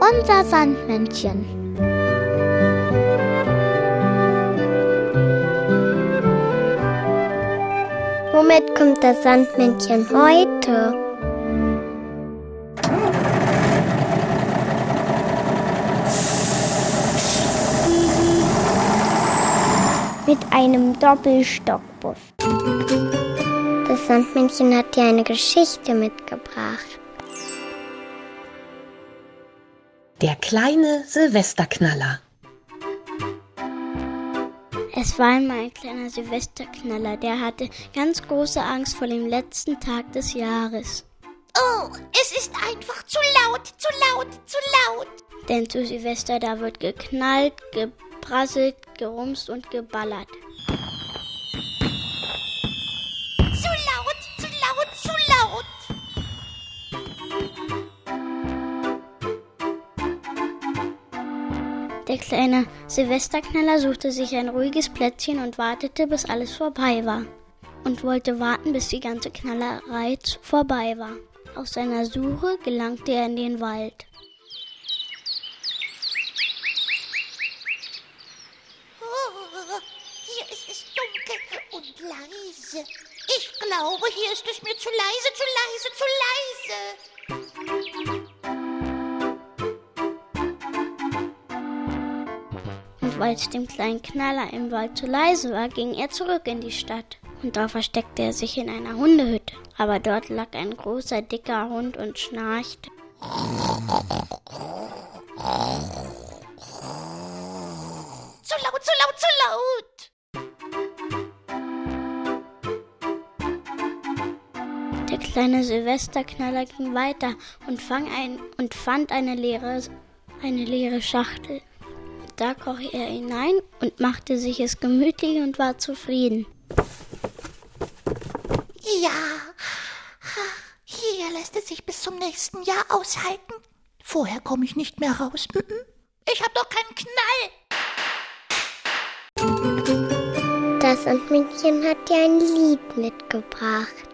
Unser Sandmännchen. Womit kommt das Sandmännchen heute? Mit einem Doppelstockbus. Das Sandmännchen hat dir eine Geschichte mitgebracht. Der kleine Silvesterknaller. Es war einmal ein kleiner Silvesterknaller, der hatte ganz große Angst vor dem letzten Tag des Jahres. Oh, es ist einfach zu laut, zu laut, zu laut. Denn zu Silvester, da wird geknallt, geprasselt, gerumst und geballert. Kleine Silvesterknaller suchte sich ein ruhiges Plätzchen und wartete, bis alles vorbei war. Und wollte warten, bis die ganze Knallerei vorbei war. Auf seiner Suche gelangte er in den Wald. Oh, hier ist es dunkel und leise. Ich glaube, hier ist es mir zu leise, zu leise, zu Weil es dem kleinen Knaller im Wald zu leise war, ging er zurück in die Stadt. Und da versteckte er sich in einer Hundehütte. Aber dort lag ein großer, dicker Hund und schnarchte. Zu laut, zu laut, zu laut. Der kleine Silvesterknaller ging weiter und, fang ein, und fand eine leere, eine leere Schachtel. Da kroch er hinein und machte sich es gemütlich und war zufrieden. Ja, hier lässt es sich bis zum nächsten Jahr aushalten. Vorher komme ich nicht mehr raus. Ich habe doch keinen Knall. Das Sandmännchen hat dir ein Lied mitgebracht.